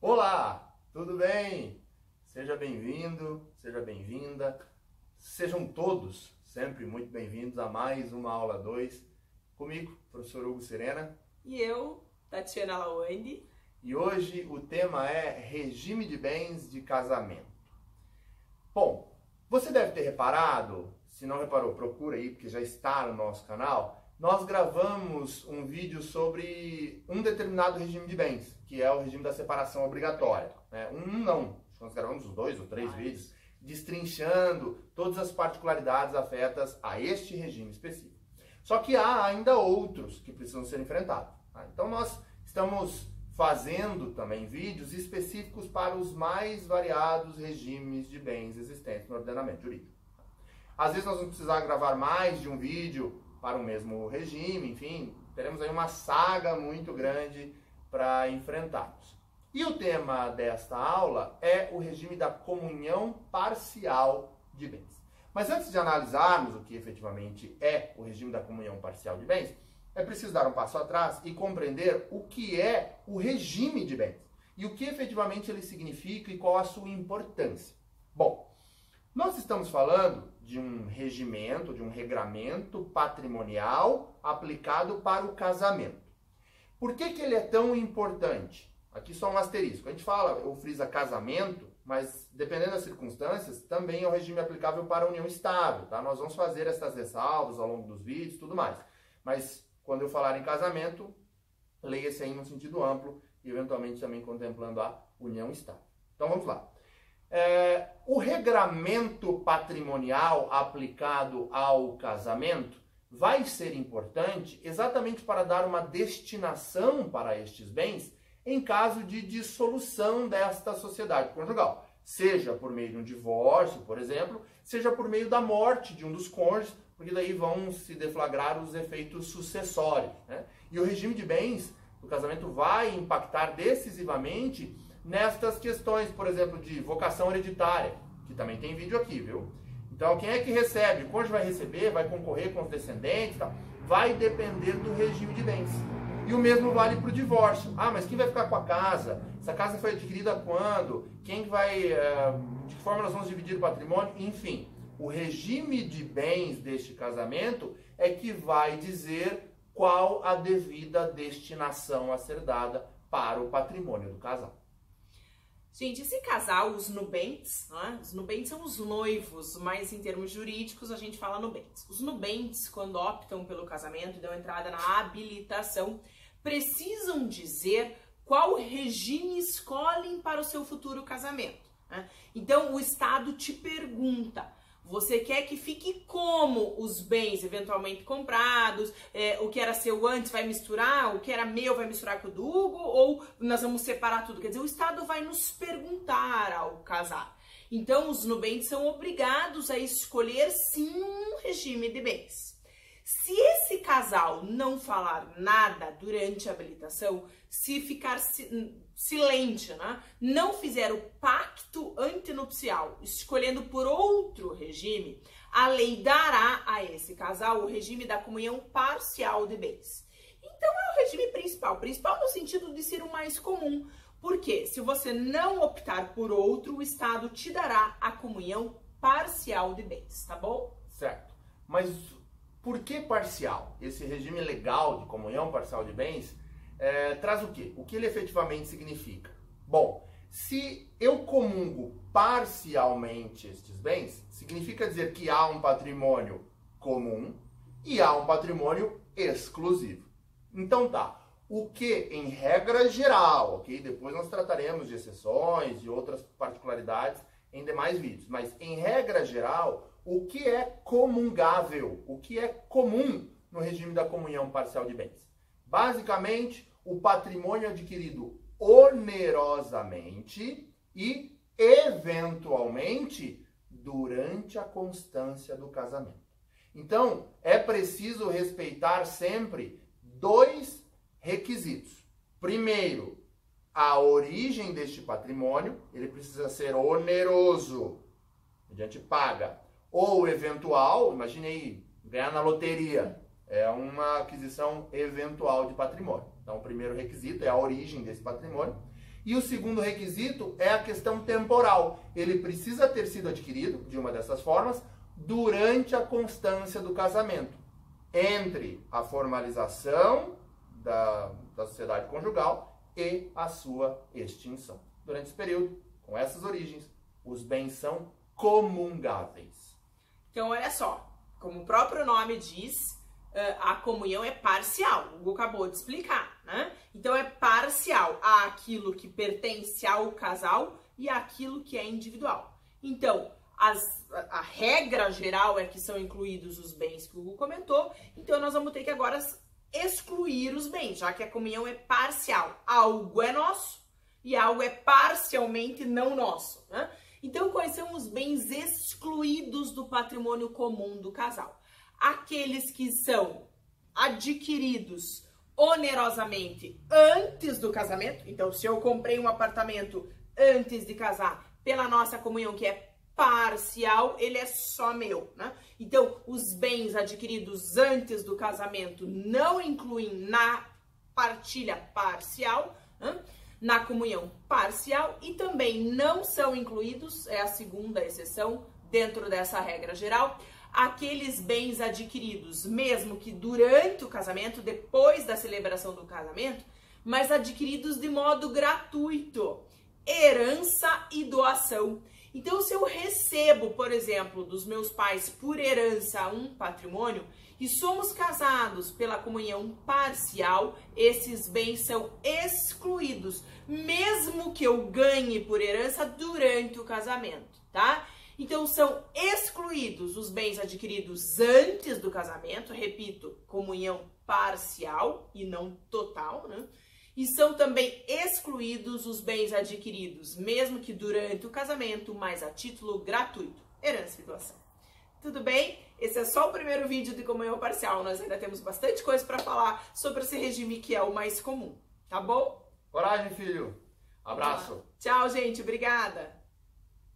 Olá, tudo bem? Seja bem-vindo, seja bem-vinda. Sejam todos sempre muito bem-vindos a mais uma aula 2 comigo, professor Hugo Serena. E eu, Tatiana Lawande. E hoje o tema é regime de bens de casamento. Bom, você deve ter reparado, se não reparou, procura aí, porque já está no nosso canal. Nós gravamos um vídeo sobre um determinado regime de bens, que é o regime da separação obrigatória. Né? Um não, nós gravamos os dois ou três vídeos, destrinchando todas as particularidades afetas a este regime específico. Só que há ainda outros que precisam ser enfrentados. Tá? Então nós estamos fazendo também vídeos específicos para os mais variados regimes de bens existentes no ordenamento jurídico. Às vezes nós vamos precisar gravar mais de um vídeo para o mesmo regime, enfim, teremos aí uma saga muito grande para enfrentarmos. E o tema desta aula é o regime da comunhão parcial de bens. Mas antes de analisarmos o que efetivamente é o regime da comunhão parcial de bens, é preciso dar um passo atrás e compreender o que é o regime de bens e o que efetivamente ele significa e qual a sua importância. Bom, nós estamos falando de um regimento, de um regramento patrimonial aplicado para o casamento. Por que, que ele é tão importante? Aqui só um asterisco. A gente fala, ou frisa casamento, mas dependendo das circunstâncias, também é o regime aplicável para a união estável, tá? Nós vamos fazer essas ressalvas ao longo dos vídeos, tudo mais. Mas quando eu falar em casamento, leia-se aí no sentido amplo e eventualmente também contemplando a união estável. Então vamos lá. É, o regramento patrimonial aplicado ao casamento vai ser importante exatamente para dar uma destinação para estes bens em caso de dissolução desta sociedade conjugal, seja por meio de um divórcio, por exemplo, seja por meio da morte de um dos cônjuges, porque daí vão se deflagrar os efeitos sucessórios. Né? E o regime de bens do casamento vai impactar decisivamente nestas questões, por exemplo, de vocação hereditária, que também tem vídeo aqui, viu? Então, quem é que recebe? O cônjuge vai receber, vai concorrer com os descendentes, tá? vai depender do regime de bens. E o mesmo vale para o divórcio. Ah, mas quem vai ficar com a casa? Essa casa foi adquirida quando? Quem vai. Eh, de que forma nós vamos dividir o patrimônio? Enfim, o regime de bens deste casamento é que vai dizer qual a devida destinação a ser dada para o patrimônio do casal. Gente, esse casal, os nubentes, né? os nubentes são os noivos, mas em termos jurídicos a gente fala nubentes. Os nubentes, quando optam pelo casamento e dão entrada na habilitação, precisam dizer qual regime escolhem para o seu futuro casamento. Né? Então o Estado te pergunta: você quer que fique como os bens eventualmente comprados? É, o que era seu antes vai misturar? O que era meu vai misturar com o do Hugo? Ou nós vamos separar tudo? Quer dizer, o Estado vai nos perguntar ao casar. Então, os nubentes são obrigados a escolher sim um regime de bens. Se esse casal não falar nada durante a habilitação, se ficar silente, né? não fizer o pacto antinupcial, escolhendo por outro regime, a lei dará a esse casal o regime da comunhão parcial de bens. Então é o regime principal, principal no sentido de ser o mais comum, porque se você não optar por outro, o Estado te dará a comunhão parcial de bens, tá bom? Certo. Mas por que parcial? Esse regime legal de comunhão parcial de bens é, traz o quê? O que ele efetivamente significa? Bom, se eu comungo parcialmente estes bens, significa dizer que há um patrimônio comum e há um patrimônio exclusivo. Então tá, o que em regra geral, ok? Depois nós trataremos de exceções e outras particularidades em demais vídeos, mas em regra geral, o que é comungável, o que é comum no regime da comunhão parcial de bens. Basicamente, o patrimônio adquirido onerosamente e, eventualmente, durante a constância do casamento. Então, é preciso respeitar sempre dois requisitos. Primeiro, a origem deste patrimônio, ele precisa ser oneroso, mediante paga ou eventual, imaginei ganhar na loteria, é uma aquisição eventual de patrimônio. Então, o primeiro requisito é a origem desse patrimônio. E o segundo requisito é a questão temporal. Ele precisa ter sido adquirido, de uma dessas formas, durante a constância do casamento. Entre a formalização da, da sociedade conjugal e a sua extinção. Durante esse período, com essas origens, os bens são comungáveis. Então, olha só, como o próprio nome diz, a comunhão é parcial. O Hugo acabou de explicar, né? Então é parcial aquilo que pertence ao casal e aquilo que é individual. Então, as, a, a, regra geral é que são incluídos os bens que o Hugo comentou, então nós vamos ter que agora excluir os bens, já que a comunhão é parcial. Algo é nosso e algo é parcialmente não nosso. Né? Então, quais são os bens excluídos do patrimônio comum do casal? Aqueles que são adquiridos onerosamente antes do casamento. Então, se eu comprei um apartamento antes de casar, pela nossa comunhão, que é parcial, ele é só meu, né? Então, os bens adquiridos antes do casamento não incluem na partilha parcial, né? na comunhão parcial e também não são incluídos, é a segunda exceção dentro dessa regra geral, aqueles bens adquiridos, mesmo que durante o casamento, depois da celebração do casamento, mas adquiridos de modo gratuito, herança e doação. Então, se eu recebo, por exemplo, dos meus pais por herança um patrimônio e somos casados pela comunhão parcial, esses bens são excluídos, mesmo que eu ganhe por herança durante o casamento, tá? Então são excluídos os bens adquiridos antes do casamento, repito, comunhão parcial e não total, né? E são também excluídos os bens adquiridos, mesmo que durante o casamento, mas a título gratuito, herança e doação. Tudo bem? Esse é só o primeiro vídeo de comunhão parcial. Nós ainda temos bastante coisa para falar sobre esse regime que é o mais comum, tá bom? Coragem, filho. Abraço. Tchau, gente. Obrigada.